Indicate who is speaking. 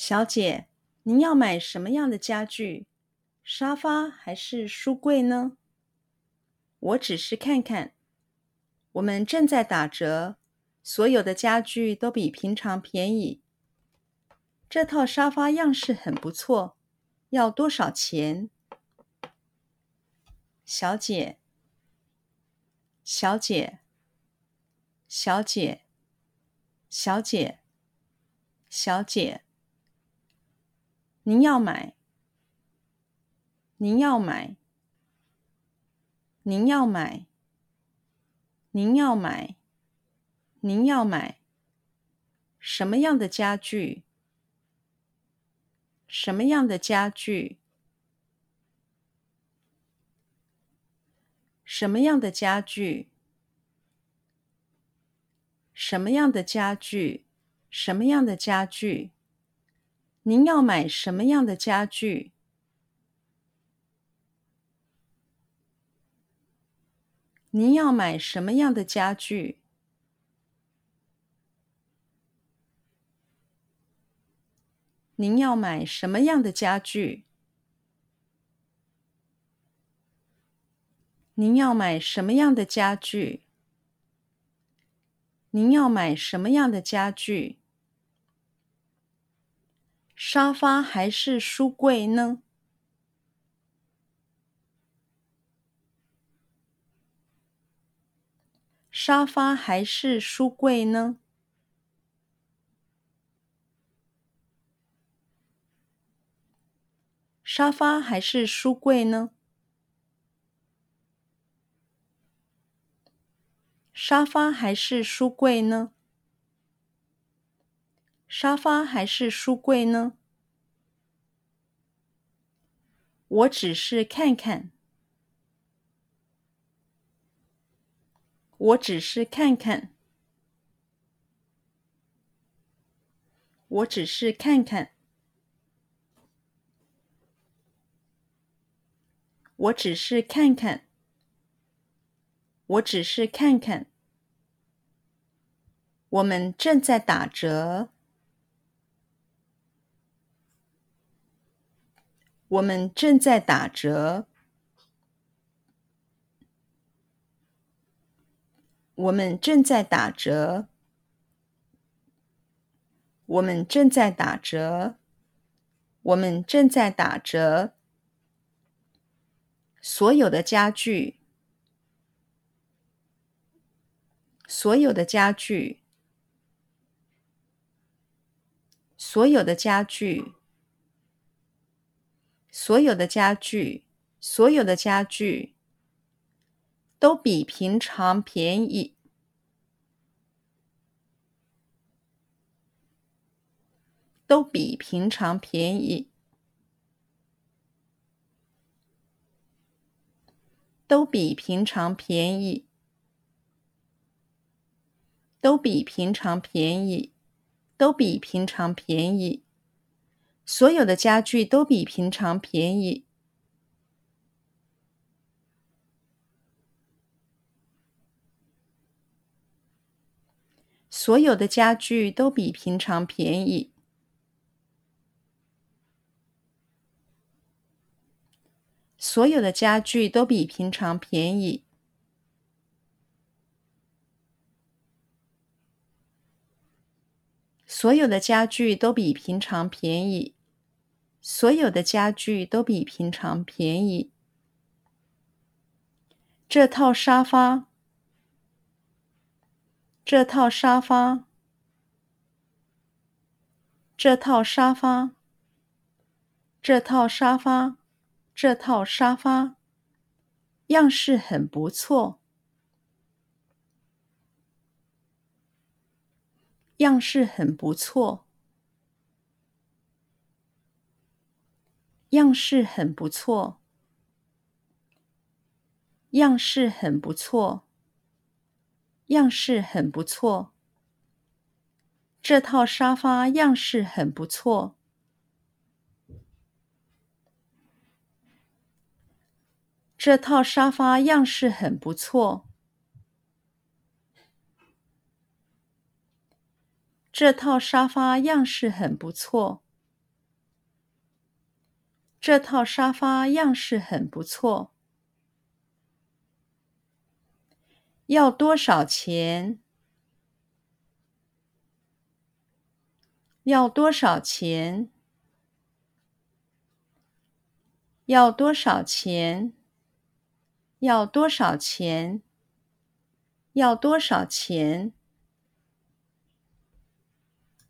Speaker 1: 小姐，您要买什么样的家具？沙发还是书柜呢？我只是看看。我们正在打折，所有的家具都比平常便宜。这套沙发样式很不错，要多少钱？小姐，小姐，小姐，小姐，小姐。您要买？您要买？您要买？您要买？您要买？什么样的家具？什么样的家具？什么样的家具？什么样的家具？什么样的家具？您要买什么样的家具？您要买什么样的家具？您要买什么样的家具？您要买什么样的家具？您要买什么样的家具？沙发还是书柜呢？沙发还是书柜呢？沙发还是书柜呢？沙发还是书柜呢？沙发还是书柜呢？我只是看看。我只是看看。我只是看看。我只是看看。我只是看看。我们正在打折。我们正在打折。我们正在打折。我们正在打折。我们正在打折。所有的家具。所有的家具。所有的家具。所有的家具，所有的家具都比平常便宜，都比平常便宜，都比平常便宜，都比平常便宜，都比平常便宜。所有的家具都比平常便宜。所有的家具都比平常便宜。所有的家具都比平常便宜。所有的家具都比平常便宜。所有的家具都比平常便宜。这套沙发，这套沙发，这套沙发，这套沙发，这套沙发，样式很不错，样式很不错。样式很不错，样式很不错，样式很不错。这套沙发样式很不错。这套沙发样式很不错。这套沙发样式很不错。这套沙发样式很不错。要多少钱？要多少钱？要多少钱？要多少钱？要多少钱？